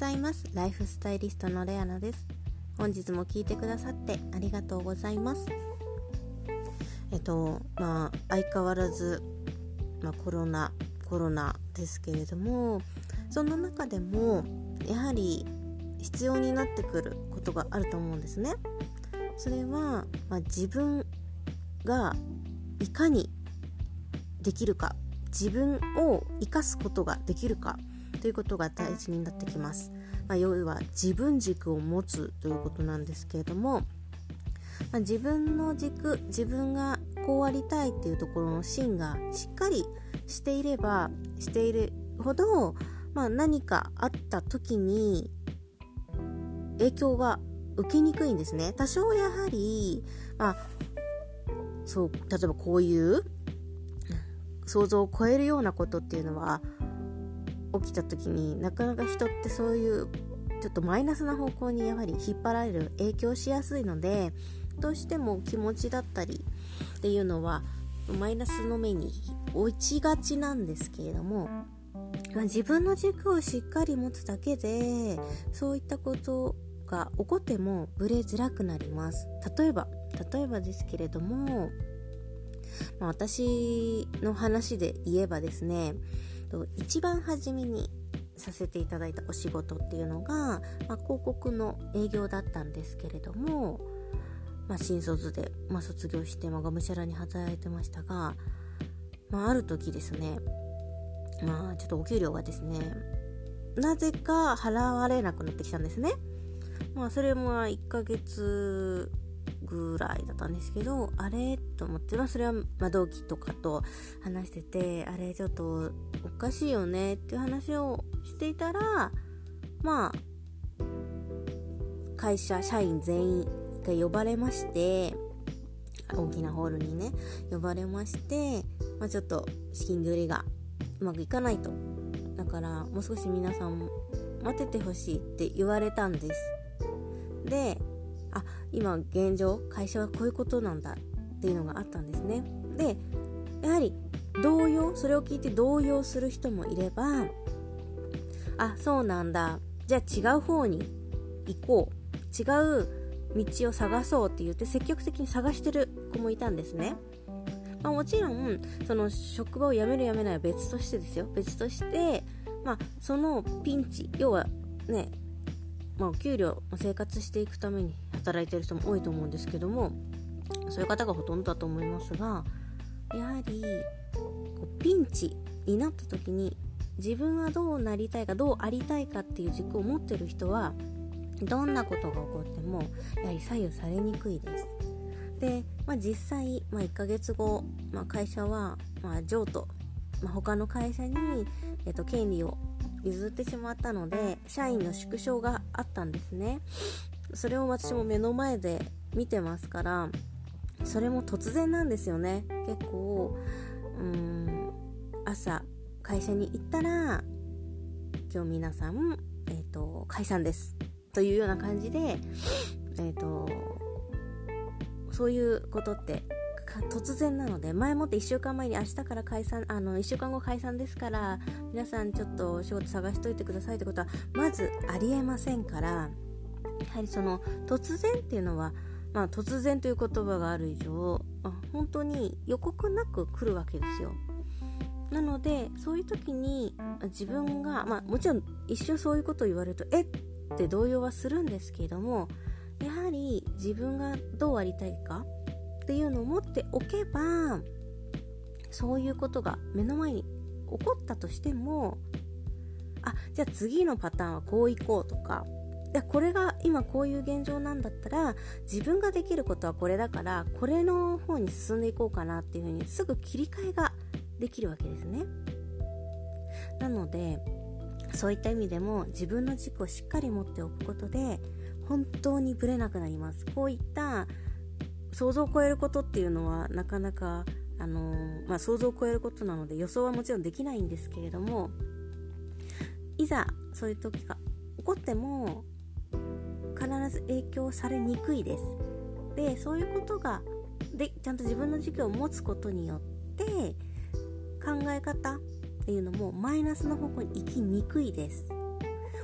ざいます。ライフスタイリストのレアナです。本日も聞いてくださってありがとうございます。えっとまあ相変わらず、まあ、コロナコロナですけれどもそんな中でもやはり必要になってくることがあると思うんですね。それは、まあ、自分がいかにできるか自分を生かすことができるかということが大事になってきます、まあ、要は自分軸を持つということなんですけれども、まあ、自分の軸自分がこうありたいっていうところの芯がしっかりしていればしているほど、まあ、何かあった時に影響が受けにくいんですね。多少やはり、まあ、そう例えばこういう想像を超えるようなことっていうのは起きた時になかなか人ってそういうちょっとマイナスな方向にやはり引っ張られる影響しやすいのでどうしても気持ちだったりっていうのはマイナスの目に落ちがちなんですけれども、まあ、自分の軸をしっかり持つだけでそういったことが起こってもブレづらくなります。例えば例えばですけれどもまあ、私の話で言えばですねと一番初めにさせていただいたお仕事っていうのが、まあ、広告の営業だったんですけれども、まあ、新卒で、まあ、卒業して、まあ、がむしゃらに働いてましたが、まあ、ある時ですね、まあ、ちょっとお給料がですねなぜか払われなくなってきたんですね。まあ、それも1ヶ月ぐらいだったんですけどあれっと思って、まあ、それは、ま同期とかと話しててあれちょっとおかしいよねっていう話をしていたらまあ会社社員全員が呼ばれまして大きなホールにね呼ばれまして、まあ、ちょっと資金繰りがうまくいかないと。だからもう少し皆さん待っててほしいって言われたんです。であ今現状会社はこういうことなんだ。っていうのがあったんですね。でやはり動揺それを聞いて動揺する人もいればあそうなんだ。じゃあ違う方に行こう。違う道を探そうって言って積極的に探してる子もいたんですね、まあ、もちろんその職場を辞める辞めないは別としてですよ。別として、まあ、そのピンチ要はねまあ、お給料生活していくために働いてる人も多いと思うんですけどもそういう方がほとんどだと思いますがやはりこうピンチになった時に自分はどうなりたいかどうありたいかっていう軸を持ってる人はどんなことが起こってもやはり左右されにくいです。で、まあ、実際、まあ、1ヶ月後、まあ、会社は、まあ、譲渡、まあ、他の会社に、えっと、権利を譲ってしまったので社員の縮小があったんですねそれを私も目の前で見てますからそれも突然なんですよね。結構うん朝会社に行ったら今日皆さん、えーと、解散です。というような感じで、えーとそういうことって突然なので前もって1週間前に明日から解散あの1週間後解散ですから皆さんちょっと仕事探しといてくださいってことはまずありえませんからやはりその突然っていうのは、まあ、突然という言葉がある以上あ本当に予告なく来るわけですよ。なのでそういう時に自分が、まあ、もちろん一瞬そういうことを言われるとえって動揺はするんですけれどもやはり自分がどうありたいかっていうのを持っておけばそういうことが目の前に起こったとしてもあじゃあ次のパターンはこういこうとかでこれが今こういう現状なんだったら自分ができることはこれだからこれの方に進んでいこうかなっていうふうにすぐ切り替えができるわけですね。なのでそういった意味でも自分の軸をしっかり持っておくことで本当にブレなくなります。こういった想像を超えることっていうのはなかなか、あのー、まあ、想像を超えることなので予想はもちろんできないんですけれどもいざそういう時が起こっても必ず影響されにくいです。でそういうことがでちゃんと自分の授業を持つことによって考え方っていうのもマイナスの方向に行きにくいです。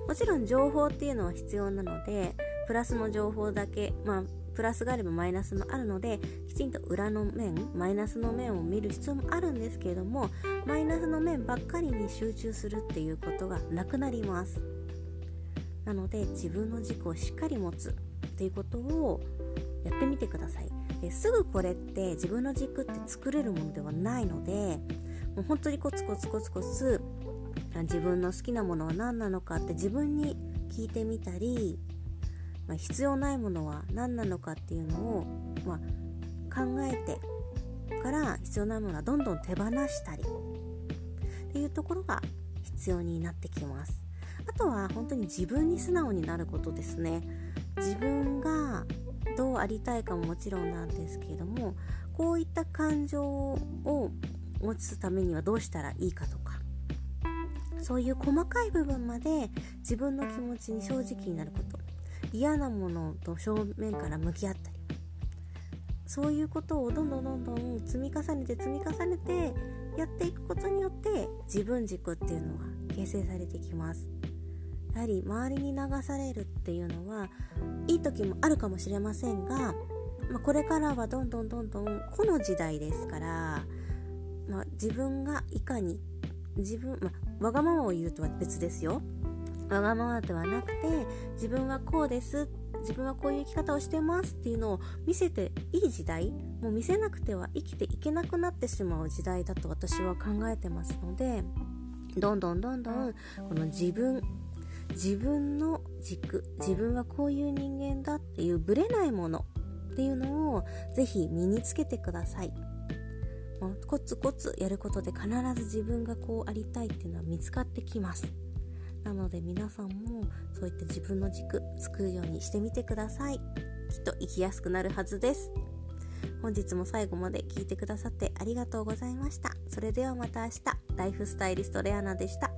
もちろん情報っていうのは必要なのでプラスの情報だけまあプラスがあればマイナスもあるのできちんと裏の面マイナスの面を見る必要もあるんですけれどもマイナスの面ばっかりに集中するっていうことがなくなりますなので自分の軸をしっかり持つ。っていうことをやってみてください。ですぐこれって自分の軸って作れるものではないのでもう本当にコツコツコツコツ自分の好きなものは何なのかって自分に聞いてみたりまあ、必要ないものは何なのかっていうのを、まあ、考えてから必要ないものはどんどん手放したりっていうところが必要になってきます。あとは本当に自分に素直になることですね。自分がどうありたいかももちろんなんですけれどもこういった感情を持つためにはどうしたらいいかとかそういう細かい部分まで自分の気持ちに正直になること。嫌なものと正面から向き合ったり。そういうことをどんどんどんどん積み重ねて積み重ねてやっていくことによって自分軸っていうのは形成されてきます。やはり周りに流されるっていうのはいい時もあるかもしれませんが、まあ、これからはどんどんどんどんこの時代ですから、まあ、自分がいかに自分、まあ、わがままを言うとは別ですよ。わがままではなくて自分はこうです自分はこういう生き方をしてますっていうのを見せていい時代もう見せなくては生きていけなくなってしまう時代だと私は考えてますのでどんどんどんどんこの自分自分の軸自分はこういう人間だっていうブレないものっていうのをぜひ身につけてください。もうコツコツやることで必ず自分がこうありたいっていうのは見つかってきます。なので皆さんもそういった自分の軸作るようにしてみてください。きっと生きやすくなるはずです。本日も最後まで聞いてくださってありがとうございました。それではまた明日。ライフスタイリストレアナでした